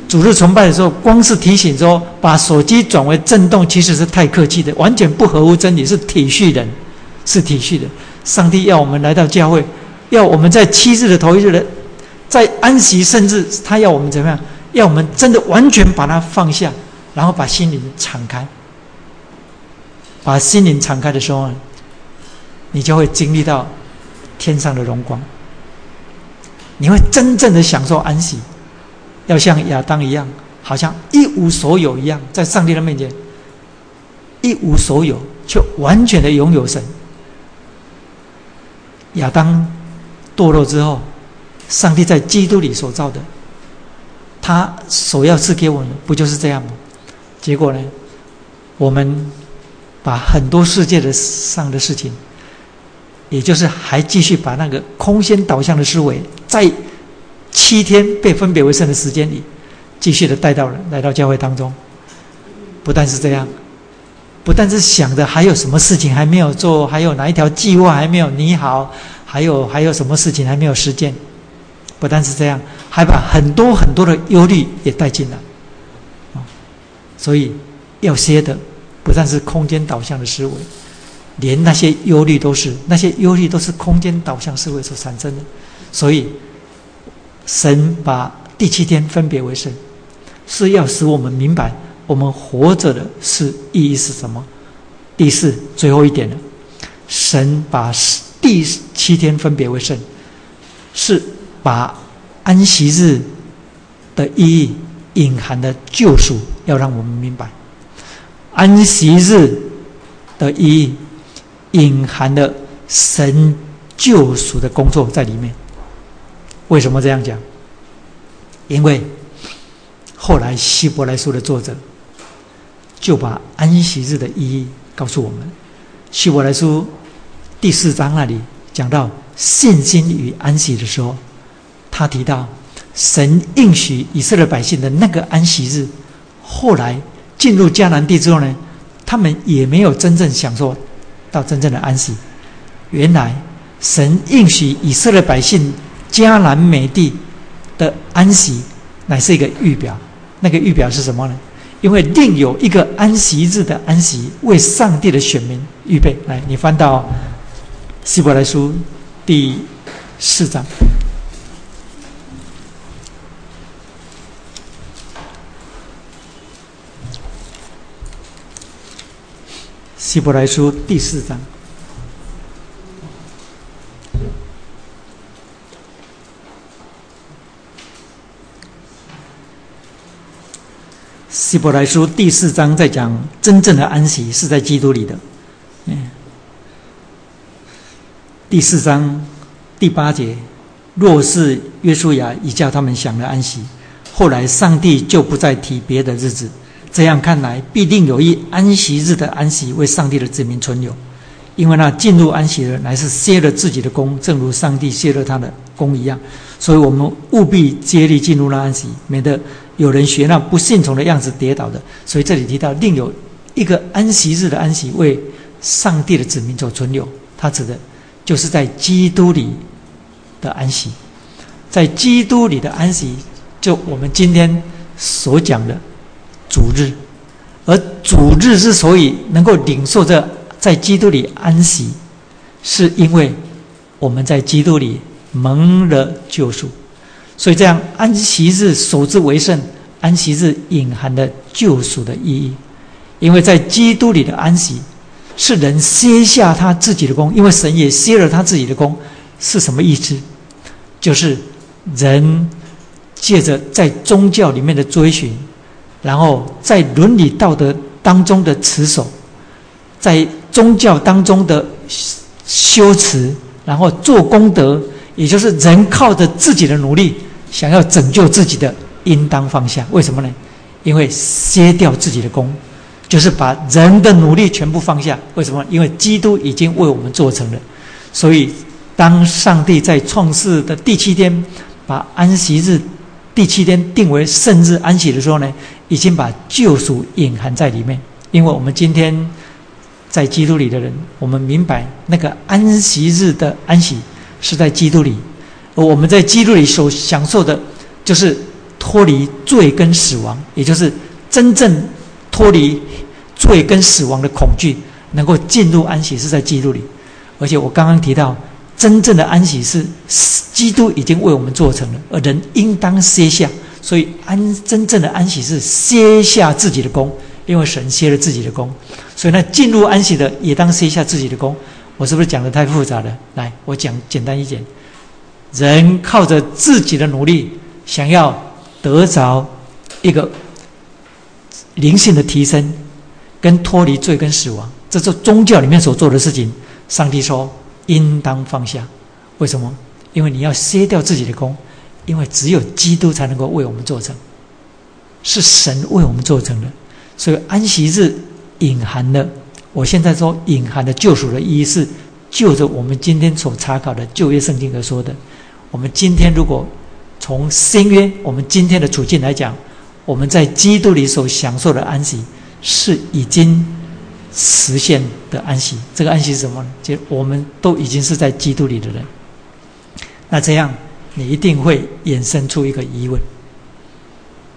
主日崇拜的时候，光是提醒说把手机转为震动，其实是太客气的，完全不合乎真理，是体恤人，是体恤的。上帝要我们来到教会，要我们在七日的头一日的，在安息，甚至他要我们怎么样？要我们真的完全把它放下，然后把心灵敞开。把心灵敞开的时候，你就会经历到天上的荣光，你会真正的享受安息。要像亚当一样，好像一无所有一样，在上帝的面前一无所有，却完全的拥有神。亚当堕落之后，上帝在基督里所造的，他所要赐给我们，不就是这样吗？结果呢，我们把很多世界的上的事情，也就是还继续把那个空间导向的思维，在七天被分别为圣的时间里，继续的带到了来到教会当中。不但是这样，不但是想着还有什么事情还没有做，还有哪一条计划还没有拟好，还有还有什么事情还没有实践。不但是这样，还把很多很多的忧虑也带进来。所以要歇的，不但是空间导向的思维，连那些忧虑都是，那些忧虑都是空间导向思维所产生的。所以，神把第七天分别为圣，是要使我们明白。我们活着的是意义是什么？第四，最后一点了。神把第七天分别为圣，是把安息日的意义隐含的救赎，要让我们明白。安息日的意义隐含的神救赎的工作在里面。为什么这样讲？因为后来希伯来书的作者。就把安息日的意义告诉我们，《希伯来书》第四章那里讲到信心与安息的时候，他提到神应许以色列百姓的那个安息日，后来进入迦南地之后呢，他们也没有真正享受到真正的安息。原来神应许以色列百姓迦南美地的安息，乃是一个预表。那个预表是什么呢？因为另有一个安息日的安息，为上帝的选民预备。来，你翻到希伯来书第四章，希伯来书第四章。希伯来书第四章在讲真正的安息是在基督里的。嗯，第四章第八节，若是约书亚已叫他们享了安息，后来上帝就不再提别的日子。这样看来，必定有一安息日的安息为上帝的子民存留，因为那进入安息的乃是歇了自己的功，正如上帝歇了他的功一样。所以我们务必接力进入那安息，免得。有人学那不信从的样子跌倒的，所以这里提到另有一个安息日的安息为上帝的子民所存留。他指的，就是在基督里的安息，在基督里的安息，就我们今天所讲的主日。而主日之所以能够领受这在基督里安息，是因为我们在基督里蒙了救赎。所以，这样安息日守之为圣，安息日隐含的救赎的意义，因为在基督里的安息，是人歇下他自己的功，因为神也歇了他自己的功，是什么意思？就是人借着在宗教里面的追寻，然后在伦理道德当中的持守，在宗教当中的修持，然后做功德，也就是人靠着自己的努力。想要拯救自己的，应当放下。为什么呢？因为歇掉自己的功，就是把人的努力全部放下。为什么？因为基督已经为我们做成了。所以，当上帝在创世的第七天，把安息日第七天定为圣日安息的时候呢，已经把救赎隐含在里面。因为我们今天在基督里的人，我们明白那个安息日的安息是在基督里。而我们在基督里所享受的，就是脱离罪跟死亡，也就是真正脱离罪跟死亡的恐惧，能够进入安息是在基督里。而且我刚刚提到，真正的安息是基督已经为我们做成了，而人应当歇下。所以安真正的安息是歇下自己的功，因为神歇了自己的功。所以呢，进入安息的也当歇下自己的功。我是不是讲的太复杂了？来，我讲简单一点。人靠着自己的努力，想要得着一个灵性的提升，跟脱离罪跟死亡，这是宗教里面所做的事情。上帝说应当放下，为什么？因为你要歇掉自己的功，因为只有基督才能够为我们做成，是神为我们做成的。所以安息日隐含的，我现在说隐含的救赎的意义是，就着我们今天所查考的旧约圣经而说的。我们今天如果从新约我们今天的处境来讲，我们在基督里所享受的安息是已经实现的安息。这个安息是什么呢？就我们都已经是在基督里的人。那这样你一定会衍生出一个疑问，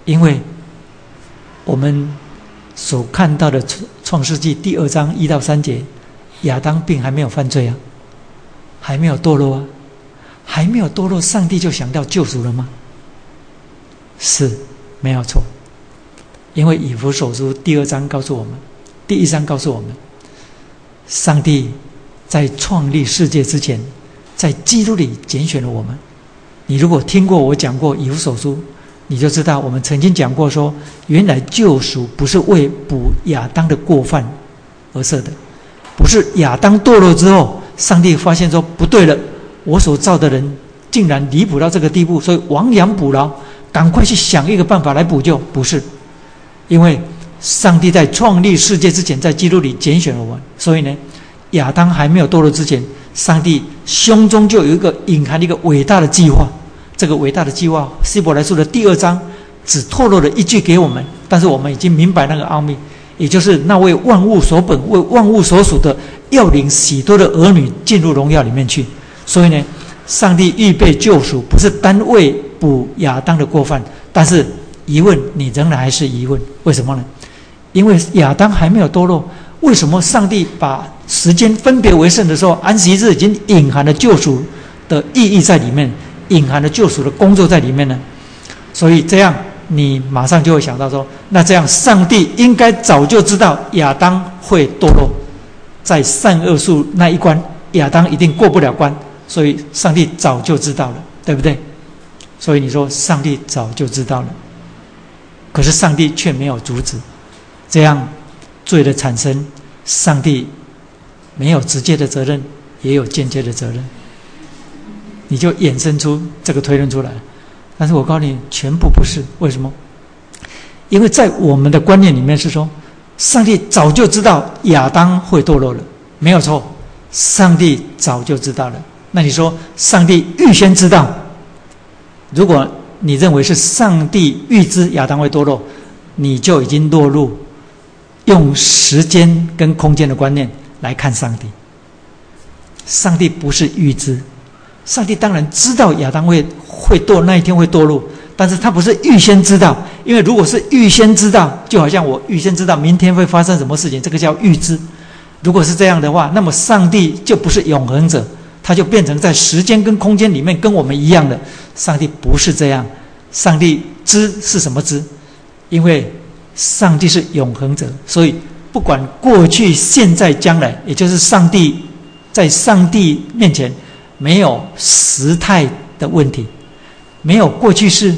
因为我们所看到的创创世纪第二章一到三节，亚当并还没有犯罪啊，还没有堕落啊。还没有堕落，上帝就想到救赎了吗？是，没有错。因为以弗所书第二章告诉我们，第一章告诉我们，上帝在创立世界之前，在基督里拣选了我们。你如果听过我讲过以弗所书，你就知道我们曾经讲过说，原来救赎不是为补亚当的过犯而设的，不是亚当堕落之后，上帝发现说不对了。我所造的人竟然离谱到这个地步，所以亡羊补牢，赶快去想一个办法来补救。不是，因为上帝在创立世界之前，在基督里拣选了我，所以呢，亚当还没有堕落之前，上帝胸中就有一个隐含的一个伟大的计划。这个伟大的计划，希伯来书的第二章只透露了一句给我们，但是我们已经明白那个奥秘，也就是那位万物所本、为万物所属的，要领许多的儿女进入荣耀里面去。所以呢，上帝预备救赎不是单为补亚当的过犯，但是疑问你仍然还是疑问，为什么呢？因为亚当还没有堕落，为什么上帝把时间分别为圣的时候，安息日已经隐含了救赎的意义在里面，隐含了救赎的工作在里面呢？所以这样你马上就会想到说，那这样上帝应该早就知道亚当会堕落，在善恶树那一关，亚当一定过不了关。所以，上帝早就知道了，对不对？所以你说，上帝早就知道了，可是上帝却没有阻止，这样罪的产生，上帝没有直接的责任，也有间接的责任，你就衍生出这个推论出来。但是我告诉你，全部不是。为什么？因为在我们的观念里面是说，上帝早就知道亚当会堕落了，没有错，上帝早就知道了。那你说，上帝预先知道？如果你认为是上帝预知亚当会堕落，你就已经落入用时间跟空间的观念来看上帝。上帝不是预知，上帝当然知道亚当会会堕那一天会堕落，但是他不是预先知道，因为如果是预先知道，就好像我预先知道明天会发生什么事情，这个叫预知。如果是这样的话，那么上帝就不是永恒者。他就变成在时间跟空间里面跟我们一样的，上帝不是这样，上帝知是什么知？因为上帝是永恒者，所以不管过去、现在、将来，也就是上帝在上帝面前没有时态的问题，没有过去式，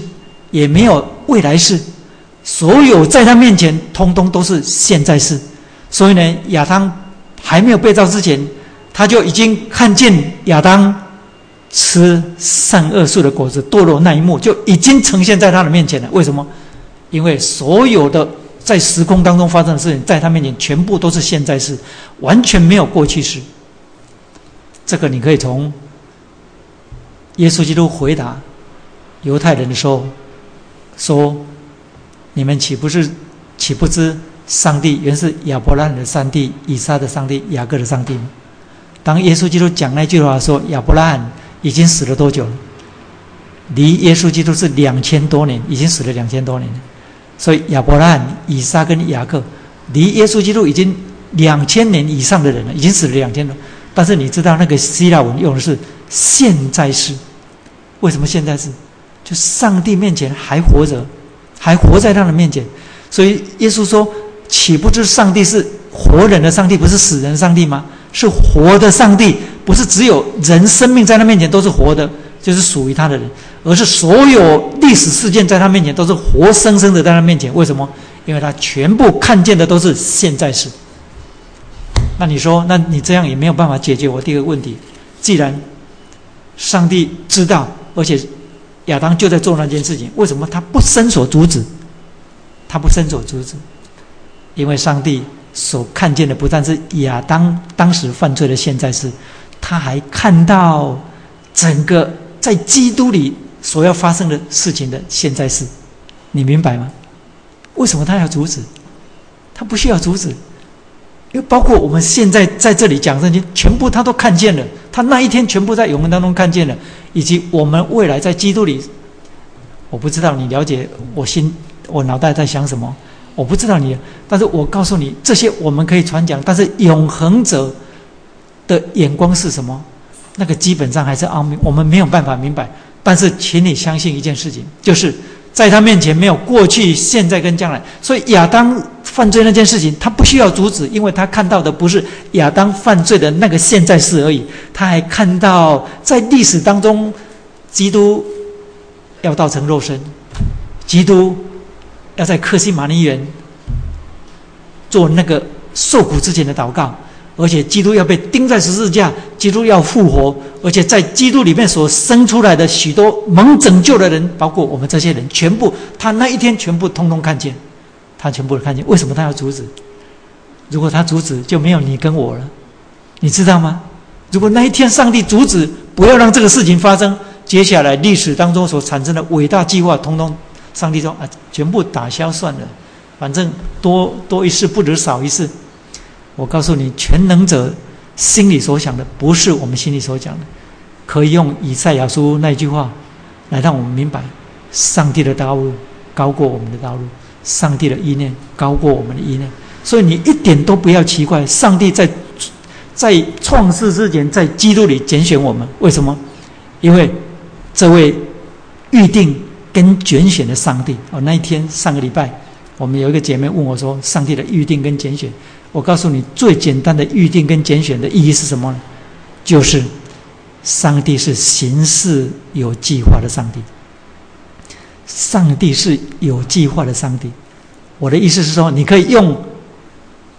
也没有未来式，所有在他面前通通都是现在式。所以呢，亚当还没有被造之前。他就已经看见亚当吃善恶树的果子堕落那一幕，就已经呈现在他的面前了。为什么？因为所有的在时空当中发生的事情，在他面前全部都是现在式，完全没有过去式。这个你可以从耶稣基督回答犹太人的时候说：“你们岂不是岂不知上帝原是亚伯拉罕的上帝、以撒的上帝、雅各的上帝吗？”当耶稣基督讲那句话说：“亚伯拉罕已经死了多久了？离耶稣基督是两千多年，已经死了两千多年了。所以亚伯拉罕、以撒跟雅各离耶稣基督已经两千年以上的人了，已经死了两千多。但是你知道那个希腊文用的是现在式？为什么现在式？就上帝面前还活着，还活在他的面前。所以耶稣说：岂不知上帝是活人的上帝，不是死人上帝吗？”是活的上帝，不是只有人生命在他面前都是活的，就是属于他的人，而是所有历史事件在他面前都是活生生的在他面前。为什么？因为他全部看见的都是现在式。那你说，那你这样也没有办法解决我第一个问题。既然上帝知道，而且亚当就在做那件事情。为什么他不伸手阻止？他不伸手阻止，因为上帝所看见的不但是亚当当时犯罪的现在时，他还看到整个在基督里所要发生的事情的现在是。你明白吗？为什么他要阻止？他不需要阻止。因为包括我们现在在这里讲圣经，全部他都看见了。他那一天全部在永恒当中看见了，以及我们未来在基督里，我不知道你了解我心，我脑袋在想什么，我不知道你，但是我告诉你，这些我们可以传讲，但是永恒者的眼光是什么？那个基本上还是奥秘，我们没有办法明白。但是，请你相信一件事情，就是。在他面前没有过去、现在跟将来，所以亚当犯罪那件事情，他不需要阻止，因为他看到的不是亚当犯罪的那个现在事而已，他还看到在历史当中，基督要道成肉身，基督要在克西玛尼园做那个受苦之前的祷告。而且基督要被钉在十字架，基督要复活，而且在基督里面所生出来的许多蒙拯救的人，包括我们这些人，全部他那一天全部通通看见，他全部都看见。为什么他要阻止？如果他阻止，就没有你跟我了，你知道吗？如果那一天上帝阻止，不要让这个事情发生，接下来历史当中所产生的伟大计划，通通上帝说啊，全部打消算了，反正多多一事不如少一事。我告诉你，全能者心里所想的不是我们心里所讲的，可以用以赛亚书那句话来让我们明白：上帝的道路高过我们的道路，上帝的意念高过我们的意念。所以你一点都不要奇怪，上帝在在创世之前，在基督里拣选我们。为什么？因为这位预定跟拣选的上帝。哦，那一天上个礼拜，我们有一个姐妹问我说：“上帝的预定跟拣选。”我告诉你，最简单的预定跟拣选的意义是什么呢？就是上帝是行事有计划的上帝。上帝是有计划的上帝。我的意思是说，你可以用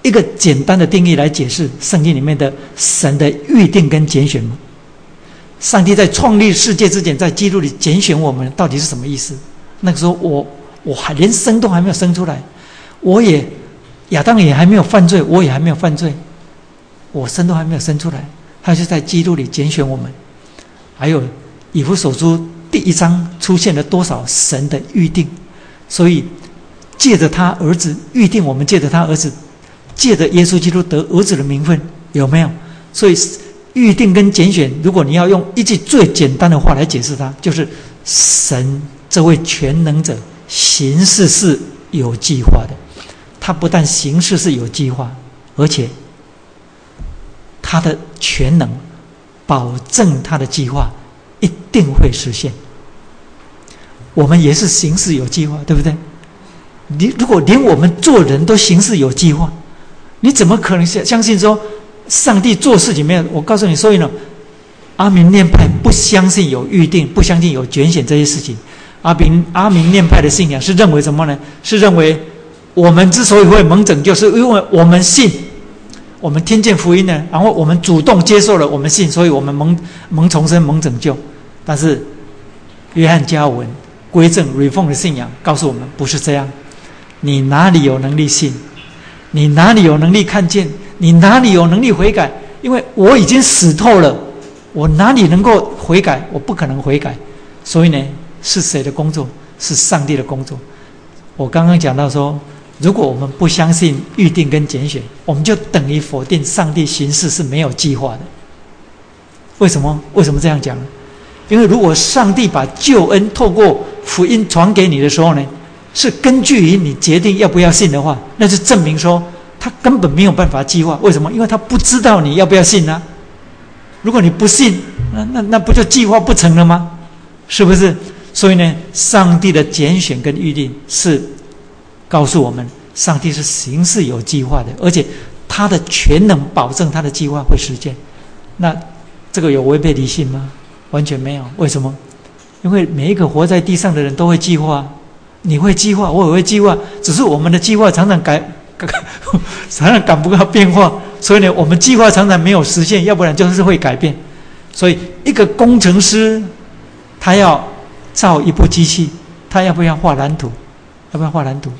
一个简单的定义来解释圣经里面的神的预定跟拣选吗？上帝在创立世界之前，在基督里拣选我们，到底是什么意思？那个时候，我我还连生都还没有生出来，我也。亚当也还没有犯罪，我也还没有犯罪，我生都还没有生出来，他就在基督里拣选我们。还有以弗所书第一章出现了多少神的预定？所以借着他儿子预定我们，借着他儿子，借着耶稣基督得儿子的名分，有没有？所以预定跟拣选，如果你要用一句最简单的话来解释它，就是神这位全能者行事是有计划的。他不但行事是有计划，而且他的全能保证他的计划一定会实现。我们也是行事有计划，对不对？你如果连我们做人都行事有计划，你怎么可能相相信说上帝做事情没有？我告诉你，所以呢，阿明念派不相信有预定，不相信有拣选这些事情。阿明阿明念派的信仰是认为什么呢？是认为。我们之所以会蒙拯救，是因为我们信，我们听见福音呢，然后我们主动接受了，我们信，所以我们蒙蒙重生、蒙拯救。但是，约翰加文归正 reform 的信仰告诉我们，不是这样。你哪里有能力信？你哪里有能力看见？你哪里有能力悔改？因为我已经死透了，我哪里能够悔改？我不可能悔改。所以呢，是谁的工作？是上帝的工作。我刚刚讲到说。如果我们不相信预定跟拣选，我们就等于否定上帝行事是没有计划的。为什么？为什么这样讲？因为如果上帝把救恩透过福音传给你的时候呢，是根据于你决定要不要信的话，那就证明说他根本没有办法计划。为什么？因为他不知道你要不要信呢？如果你不信，那那那不就计划不成了吗？是不是？所以呢，上帝的拣选跟预定是。告诉我们，上帝是行事有计划的，而且他的全能保证他的计划会实现。那这个有违背理性吗？完全没有。为什么？因为每一个活在地上的人都会计划，你会计划，我也会计划，只是我们的计划常常改，常常赶不上变化，所以呢，我们计划常常没有实现，要不然就是会改变。所以一个工程师，他要造一部机器，他要不要画蓝图？要不要画蓝图？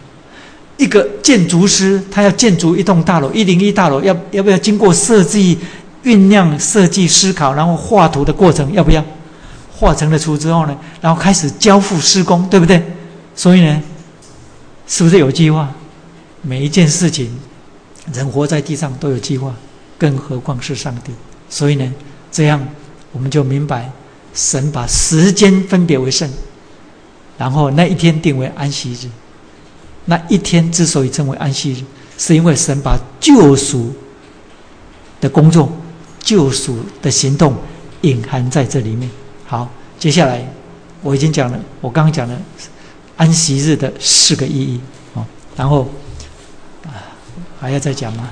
一个建筑师，他要建筑一栋大楼，一零一大楼，要要不要经过设计、酝酿、设计、思考，然后画图的过程？要不要？画成了图之后呢，然后开始交付施工，对不对？所以呢，是不是有计划？每一件事情，人活在地上都有计划，更何况是上帝？所以呢，这样我们就明白，神把时间分别为圣，然后那一天定为安息日。那一天之所以称为安息日，是因为神把救赎的工作、救赎的行动隐含在这里面。好，接下来我已经讲了，我刚刚讲了安息日的四个意义哦，然后啊还要再讲吗？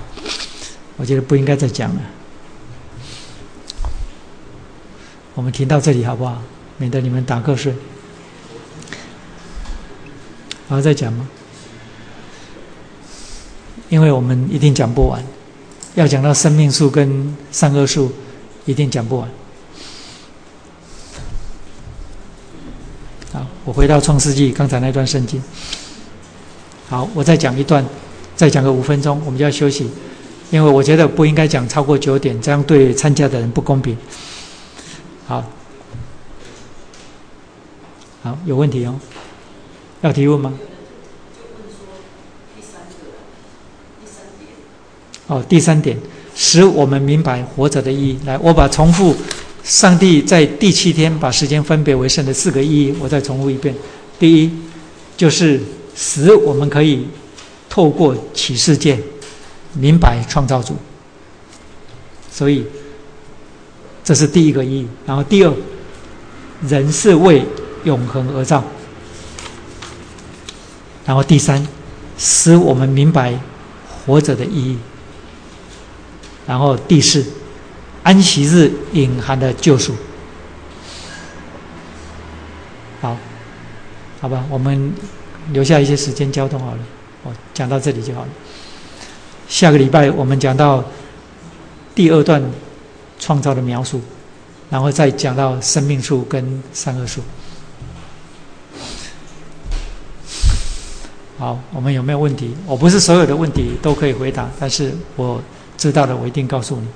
我觉得不应该再讲了，我们停到这里好不好？免得你们打瞌睡。还要再讲吗？因为我们一定讲不完，要讲到生命树跟善恶树，一定讲不完。好，我回到创世纪刚才那段圣经。好，我再讲一段，再讲个五分钟，我们就要休息，因为我觉得不应该讲超过九点，这样对参加的人不公平。好，好，有问题哦，要提问吗？哦，第三点，使我们明白活着的意义。来，我把重复上帝在第七天把时间分别为圣的四个意义，我再重复一遍。第一，就是使我们可以透过启示界明白创造主。所以，这是第一个意义。然后第二，人是为永恒而造。然后第三，使我们明白活着的意义。然后第四，安息日隐含的救赎。好，好吧，我们留下一些时间交通好了。我讲到这里就好了。下个礼拜我们讲到第二段创造的描述，然后再讲到生命树跟三恶树。好，我们有没有问题？我不是所有的问题都可以回答，但是我。知道了，我一定告诉你。